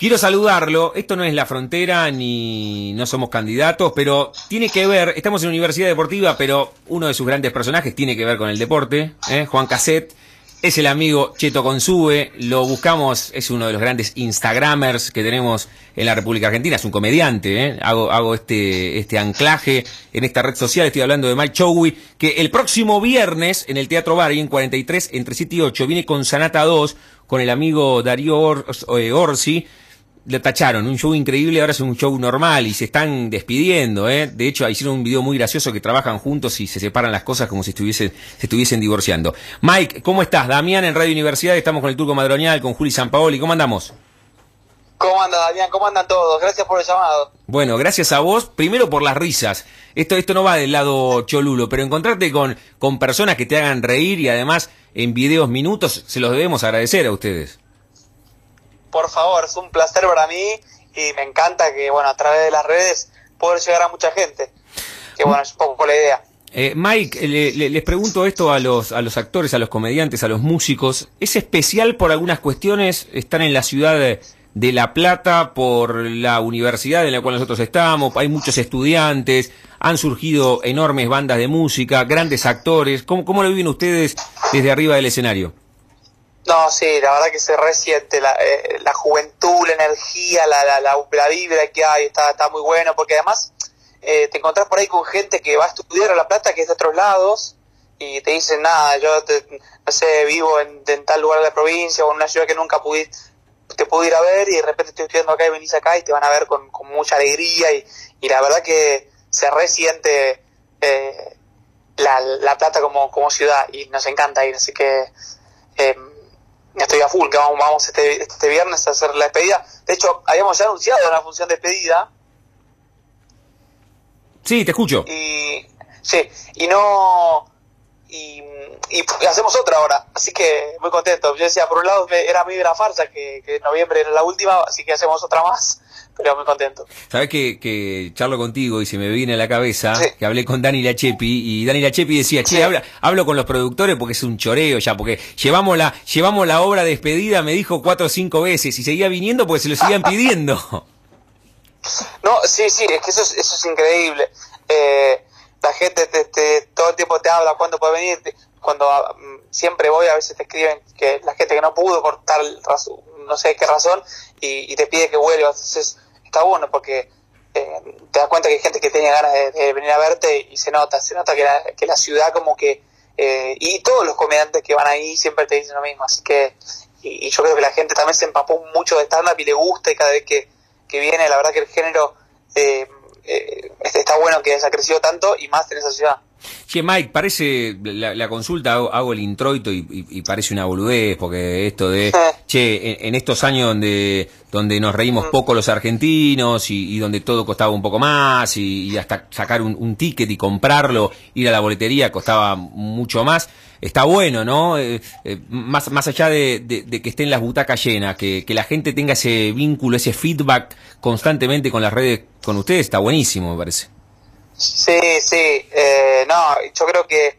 Quiero saludarlo, esto no es la frontera ni no somos candidatos, pero tiene que ver, estamos en Universidad Deportiva, pero uno de sus grandes personajes tiene que ver con el deporte, ¿eh? Juan Cassette, es el amigo Cheto Consube, lo buscamos, es uno de los grandes Instagramers que tenemos en la República Argentina, es un comediante, ¿eh? hago, este, este anclaje en esta red social, estoy hablando de Mike Chowi, que el próximo viernes en el Teatro Bar, en 43, entre 7 y 8, viene con Sanata 2, con el amigo Darío eh, Orsi, le tacharon, un show increíble, ahora es un show normal y se están despidiendo, ¿eh? De hecho, hicieron un video muy gracioso que trabajan juntos y se separan las cosas como si estuviesen, se estuviesen divorciando. Mike, ¿cómo estás? Damián en Radio Universidad, estamos con el Turco Madronial, con Juli Sampaoli, ¿cómo andamos? ¿Cómo anda Damián? ¿Cómo andan todos? Gracias por el llamado. Bueno, gracias a vos, primero por las risas. Esto, esto no va del lado cholulo, pero encontrarte con, con personas que te hagan reír y además en videos minutos, se los debemos agradecer a ustedes por favor, es un placer para mí y me encanta que, bueno, a través de las redes poder llegar a mucha gente. Que, bueno, es un poco la idea. Eh, Mike, les pregunto esto a los, a los actores, a los comediantes, a los músicos. ¿Es especial por algunas cuestiones estar en la ciudad de, La Plata, por la universidad en la cual nosotros estamos? Hay muchos estudiantes, han surgido enormes bandas de música, grandes actores. ¿Cómo, cómo lo viven ustedes desde arriba del escenario? No, sí, la verdad que se resiente la, eh, la juventud, la energía, la, la, la, vibra que hay, está, está muy bueno, porque además eh, te encontrás por ahí con gente que va a estudiar a La Plata, que es de otros lados, y te dicen, nada, yo no sé, vivo en, tal lugar de la provincia o en una ciudad que nunca pudiste, te pude ir a ver y de repente estoy estudiando acá y venís acá y te van a ver con, con mucha alegría y, y la verdad que se resiente eh, la, la Plata como, como ciudad y nos encanta ir, así que... Eh, estoy a full, que vamos, vamos este, este viernes a hacer la despedida. De hecho, habíamos ya anunciado una función de despedida. Sí, te escucho. Y, sí, y no... Y, hacemos otra ahora, así que muy contento. Yo decía, por un lado era muy la farsa, que, que noviembre era la última, así que hacemos otra más pero muy contento. Sabes que, que charlo contigo y se me viene a la cabeza que hablé con Dani Lachepi y Dani Lachepi decía, che, hablo con los productores porque es un choreo ya, porque llevamos la, llevamos la obra despedida, me dijo cuatro o cinco veces y seguía viniendo porque se lo seguían pidiendo. No, sí, sí, es que eso es, eso es increíble. Eh, la gente te, todo el tiempo te habla cuándo puede venir, cuando mm, siempre voy a veces te escriben que la gente que no pudo por tal razón, no sé qué razón y, te pide que vuelvas. Entonces está bueno porque eh, te das cuenta que hay gente que tenía ganas de, venir a verte y se nota, se nota que la, que la ciudad como que... Eh, y todos los comediantes que van ahí siempre te dicen lo mismo, así que... Y, yo creo que la gente también se empapó mucho de stand-up y le gusta y cada vez que, que viene, la verdad que el género eh, eh está bueno que haya crecido tanto y más en esa ciudad. Che, Mike, parece la, consulta, hago, el introito y, parece una boludez, porque esto de, che, en, estos años donde, donde nos reímos mm. poco los argentinos y, donde todo costaba un poco más y, hasta sacar un, ticket y comprarlo, ir a la boletería costaba mucho más, está bueno, ¿no? Eh, eh, más, más allá de, que estén las butacas llenas, que, que la gente tenga ese vínculo, ese feedback constantemente con las redes con ustedes, está buenísimo, me parece. Sí, sí, eh, no, yo creo que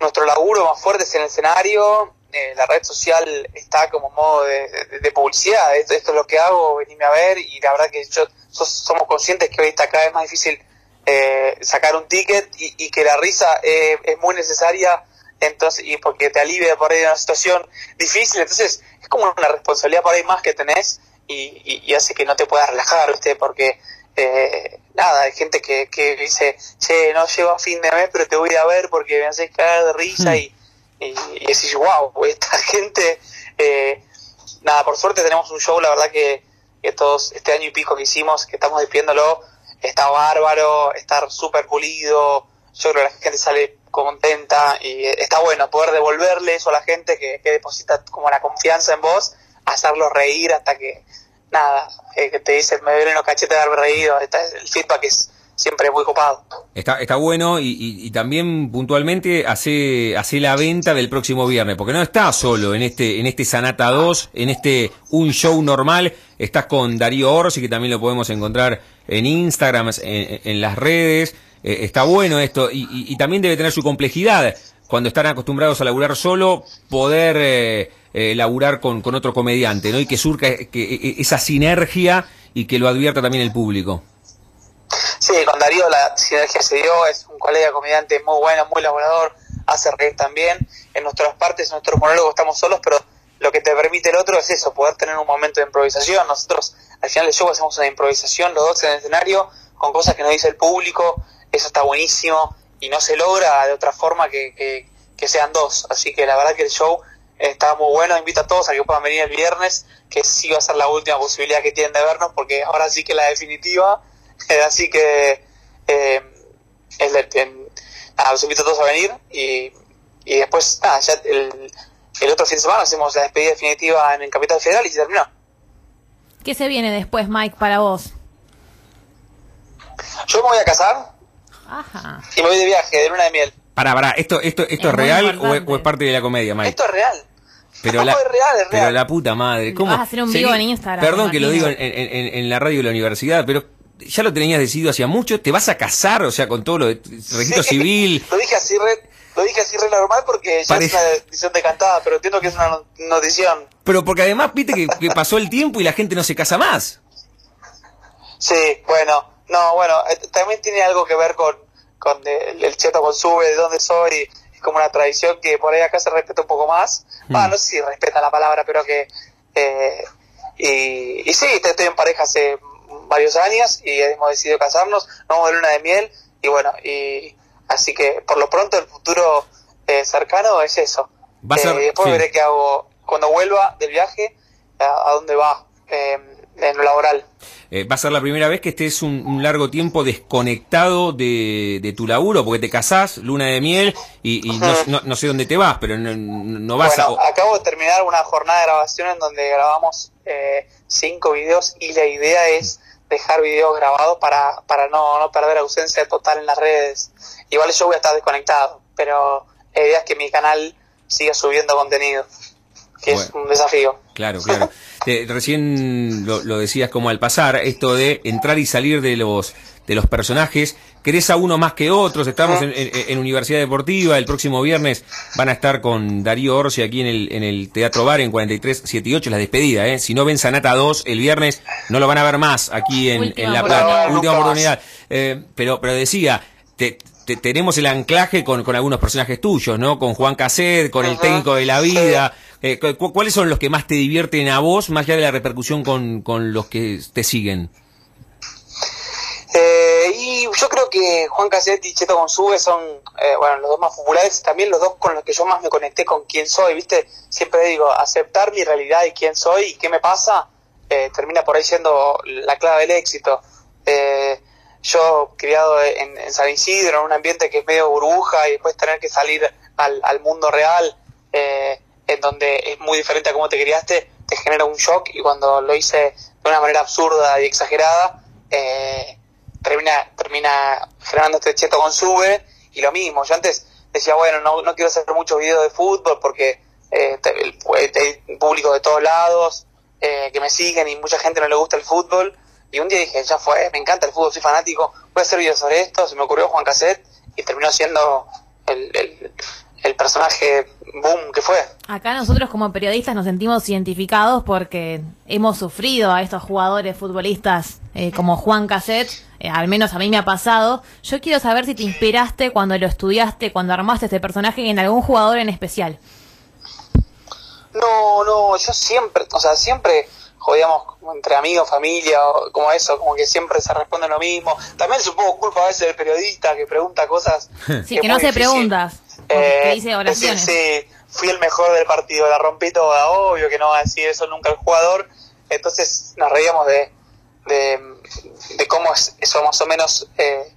nuestro laburo más fuerte es en el escenario, eh, la red social está como modo de, publicidad, esto, es lo que hago, venime a ver y la verdad que yo, somos conscientes que hoy está cada vez más difícil eh, sacar un ticket y, que la risa es muy necesaria entonces y porque te alivia por ahí de una situación difícil, entonces es como una responsabilidad por ahí más que tenés y, y, hace que no te puedas relajar, ¿viste? Porque eh, nada, hay gente que, que dice, che, no llego a fin de mes, pero te voy a ver porque me haces caer de risa hmm. y, y, y, decís, wow, esta gente, eh, nada, por suerte tenemos un show, la verdad que, estos, este año y pico que hicimos, que estamos despidiéndolo, está bárbaro, está súper pulido, yo creo que la gente sale contenta y está bueno poder devolverle eso a la gente que, que deposita como la confianza en vos, hacerlos reír hasta que nada, eh, que te dicen, me duelen los cachetes de haber reído, el feedback es siempre muy copado. Está, está bueno y, también puntualmente hace, hace la venta del próximo viernes, porque no estás solo en este, en este Sanata 2, en este un show normal, estás con Darío Orsi, que también lo podemos encontrar en Instagram, en, las redes, eh, está bueno esto y, y, también debe tener su complejidad cuando están acostumbrados a laburar solo, poder eh, eh, laburar con, con otro comediante, ¿no? Y que surca que, esa sinergia y que lo advierta también el público. Sí, con Darío la sinergia se dio, es un colega comediante muy bueno, muy laborador, hace reír también. En nuestras partes, en nuestro monólogo estamos solos, pero lo que te permite el otro es eso, poder tener un momento de improvisación. Nosotros al final del show hacemos una improvisación, los dos en el escenario, con cosas que nos dice el público, eso está buenísimo y no se logra de otra forma que, que, sean dos. Así que la verdad que el show está muy bueno, invito a todos a que puedan venir el viernes, que sí va a ser la última posibilidad que tienen de vernos, porque ahora sí que la definitiva, así que eh, los invito a todos a venir y, y después, nada, ya el el otro fin de semana hacemos la despedida definitiva en el Capital Federal y se terminó. ¿Qué se viene después, Mike, para vos? Yo me voy a casar Ajá. y me voy de viaje, de luna de miel. Para, para, ¿esto, esto, esto es, real o es, parte de la comedia, Mike? Esto es real. Pero la, es real, es real. Pero la puta madre, ¿cómo? Vas a hacer un vivo en Instagram. Perdón que lo digo en, en, en, la radio de la universidad, pero ya lo tenías decidido hacía mucho. ¿Te vas a casar, o sea, con todo lo de registro civil? lo dije así, Red lo dije así re normal porque ya es una decisión decantada, pero entiendo que es una notición. Pero porque además, viste que, pasó el tiempo y la gente no se casa más. Sí, bueno, no, bueno, eh, también tiene algo que ver con, con el, cheto con sube, de dónde soy, es como una tradición que por ahí acá se respeta un poco más. Ah, no sé si respeta la palabra, pero que... Eh, y, y sí, estoy en pareja hace varios años y hemos decidido casarnos, vamos de luna de miel y bueno, y Así que por lo pronto el futuro eh, cercano es eso. Eh, después veré qué hago cuando vuelva del viaje, a, dónde va eh, en lo laboral. va a ser la primera vez que estés un, largo tiempo desconectado de, tu laburo, porque te casás, luna de miel, y, no, sé dónde te vas, pero no, vas bueno, acabo de terminar una jornada de grabación en donde grabamos cinco videos y la idea es dejar videos grabados para, para no, no perder ausencia total en las redes. Igual yo voy a estar desconectado, pero la idea es que mi canal siga subiendo contenido, que es un desafío. Claro, claro. recién lo, lo, decías como al pasar, esto de entrar y salir de los de los personajes. ¿Querés a uno más que otros? Estamos en, Universidad Deportiva. El próximo viernes van a estar con Darío Orsi aquí en el, en el Teatro Bar en 4378, la despedida. ¿eh? Si no ven Sanata 2 el viernes, no lo van a ver más aquí en, La Plata. Última oportunidad. Eh, pero, pero decía, te, tenemos el anclaje con, con, algunos personajes tuyos, ¿no? Con Juan Caset, con el técnico de la vida. Eh, ¿Cuáles son los que más te divierten a vos, más allá de la repercusión con, con los que te siguen? Eh, y yo creo que Juan Caset y Cheto Consube son, eh, bueno, los dos más populares, también los dos con los que yo más me conecté con quién soy, ¿viste? Siempre digo, aceptar mi realidad y quién soy y qué me pasa, termina por ahí siendo la clave del éxito. Eh, yo criado en, San Isidro, en un ambiente que es medio burbuja y después tener que salir al, al mundo real, eh, en donde es muy diferente a cómo te criaste, te genera un shock y cuando lo hice de una manera absurda y exagerada, eh, termina, termina generando este cheto con sube y lo mismo. Yo antes decía, bueno, no, no quiero hacer muchos videos de fútbol porque eh, hay público de todos lados eh, que me siguen y mucha gente no le gusta el fútbol y un día dije, ya fue, me encanta el fútbol, soy fanático, voy a hacer videos sobre esto, se me ocurrió Juan Cassette y terminó siendo el, el, personaje boom que fue. Acá nosotros como periodistas nos sentimos identificados porque hemos sufrido a estos jugadores futbolistas eh, como Juan Cassette, eh, al menos a mí me ha pasado. Yo quiero saber si te inspiraste cuando lo estudiaste, cuando armaste este personaje en algún jugador en especial. No, no, yo siempre, o sea, siempre jodíamos entre amigos, familia, como eso, como que siempre se responde lo mismo. También es un poco culpa a veces del periodista que pregunta cosas. Sí, que, no se preguntas, eh, que dice oraciones. sí, fui el mejor del partido, la rompí toda, obvio que no va a decir eso nunca el jugador. Entonces nos reíamos de, de, cómo es, eso más o menos eh,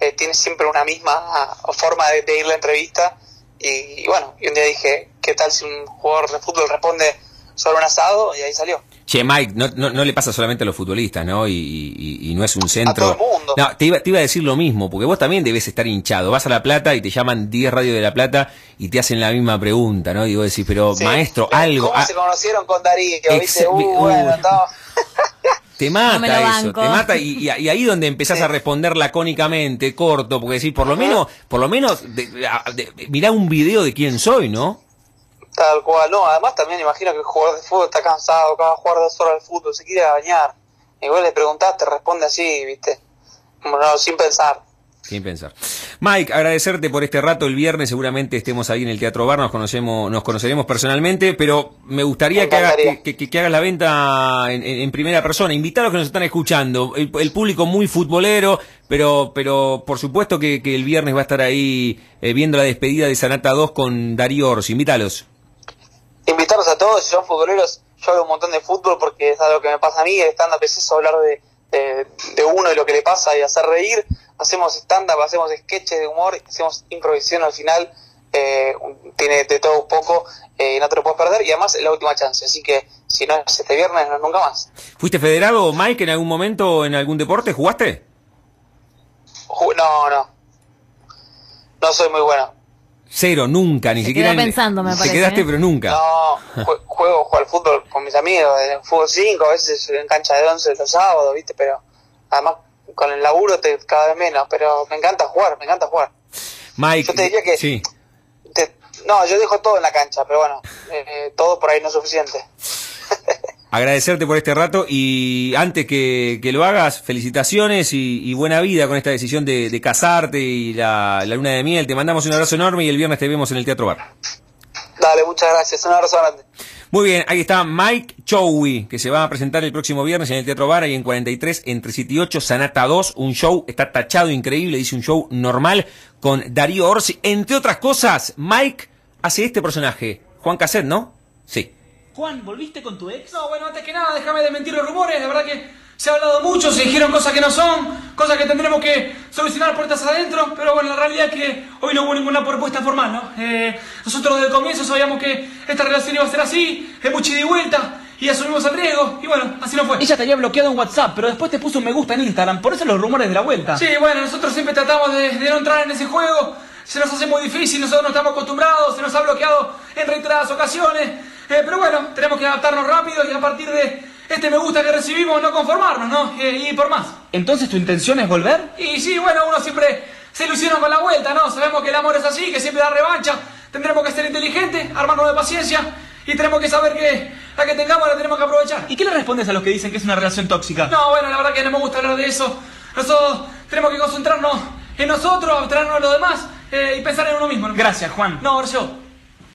eh, tiene siempre una misma forma de, ir la entrevista. Y, bueno, y un día dije, ¿qué tal si un jugador de fútbol responde sobre un asado? Y ahí salió. Che, Mike, no, no, le pasa solamente a los futbolistas, ¿no? Y, no es un centro. A todo el mundo. No, te iba, te iba a decir lo mismo, porque vos también debes estar hinchado. Vas a La Plata y te llaman 10 radios de La Plata y te hacen la misma pregunta, ¿no? Y vos decís, pero maestro, algo. ¿Cómo se conocieron con Darío? ¿Viste? Uh, bueno, Te mata eso, te mata y, ahí donde empezás a responder lacónicamente, corto, porque decís, por lo menos, por lo menos, mirá un video de quién soy, ¿no? Tal cual, no, además también imagino que el jugador de fútbol está cansado, cada jugar dos horas de fútbol, se quiere bañar. Igual le preguntás, te responde así, viste, no, sin pensar. Sin pensar. Mike, agradecerte por este rato. El viernes seguramente estemos ahí en el Teatro Bar, nos conocemos, nos conoceremos personalmente, pero me gustaría que, hagas, que, hagas la venta en, primera persona. Invitar a los que nos están escuchando. El, público muy futbolero, pero, pero por supuesto que, el viernes va a estar ahí eh, viendo la despedida de Sanata 2 con Darío Orsi. Invítalos. Invitarlos a todos, si son futboleros, yo hago un montón de fútbol porque es algo que me pasa a mí, estando a hablar de, de, de uno y lo que le pasa y hacer reír hacemos stand-up, hacemos sketches de humor, hacemos improvisación al final, eh, tiene de todo un poco eh, y no te lo puedes perder y además es la última chance, así que si no es este viernes, no, nunca más. ¿Fuiste federado, Mike, en algún momento en algún deporte? ¿Jugaste? no, no. No soy muy bueno. Cero, nunca, ni siquiera. pensando, me Te quedaste, ¿eh? pero nunca. No, juego, juego al fútbol con mis amigos, en fútbol 5, a veces en cancha de 11 los sábados, ¿viste? Pero además con el laburo te cada vez menos, pero me encanta jugar, me encanta jugar. Mike, yo te diría que sí. no, yo dejo todo en la cancha, pero bueno, eh, todo por ahí no es suficiente. Agradecerte por este rato y antes que, que lo hagas, felicitaciones y, buena vida con esta decisión de, casarte y la, la, luna de miel. Te mandamos un abrazo enorme y el viernes te vemos en el Teatro Bar. Dale, muchas gracias. Un abrazo grande. Muy bien, ahí está Mike Chowi, que se va a presentar el próximo viernes en el Teatro Bar, y en 43, entre 7 y 8, Sanata 2, un show, está tachado increíble, dice un show normal, con Darío Orsi. Entre otras cosas, Mike hace este personaje, Juan Caset, ¿no? Sí. Juan, ¿volviste con tu ex? No, bueno, antes que nada, déjame de mentir los rumores, la verdad que se ha hablado mucho, se dijeron cosas que no son, cosas que tendremos que solucionar puertas adentro, pero bueno, la realidad es que hoy no hubo ninguna propuesta formal, ¿no? Eh, nosotros desde el comienzo sabíamos que esta relación iba a ser así, es mucha ida y vuelta, y asumimos el riesgo, y bueno, así no fue. Ella te había bloqueado en WhatsApp, pero después te puso un me gusta en Instagram, por eso los rumores de la vuelta. Sí, bueno, nosotros siempre tratamos de, de no entrar en ese juego, se nos hace muy difícil, nosotros no estamos acostumbrados, se nos ha bloqueado en reiteradas ocasiones, eh, pero bueno, tenemos que adaptarnos rápido y a partir de este me gusta que recibimos no conformarnos, ¿no? Eh, y por más. ¿Entonces tu intención es volver? Y sí, bueno, uno siempre se ilusiona con la vuelta, ¿no? Sabemos que el amor es así, que siempre da revancha. Tendremos que ser inteligentes, armarnos de paciencia y tenemos que saber que la que tengamos la tenemos que aprovechar. ¿Y qué le respondes a los que dicen que es una relación tóxica? No, bueno, la verdad que no me gusta hablar de eso. Nosotros tenemos que concentrarnos en nosotros, abstraernos de los demás eh, y pensar en uno mismo. ¿no? Gracias, Juan. No, yo.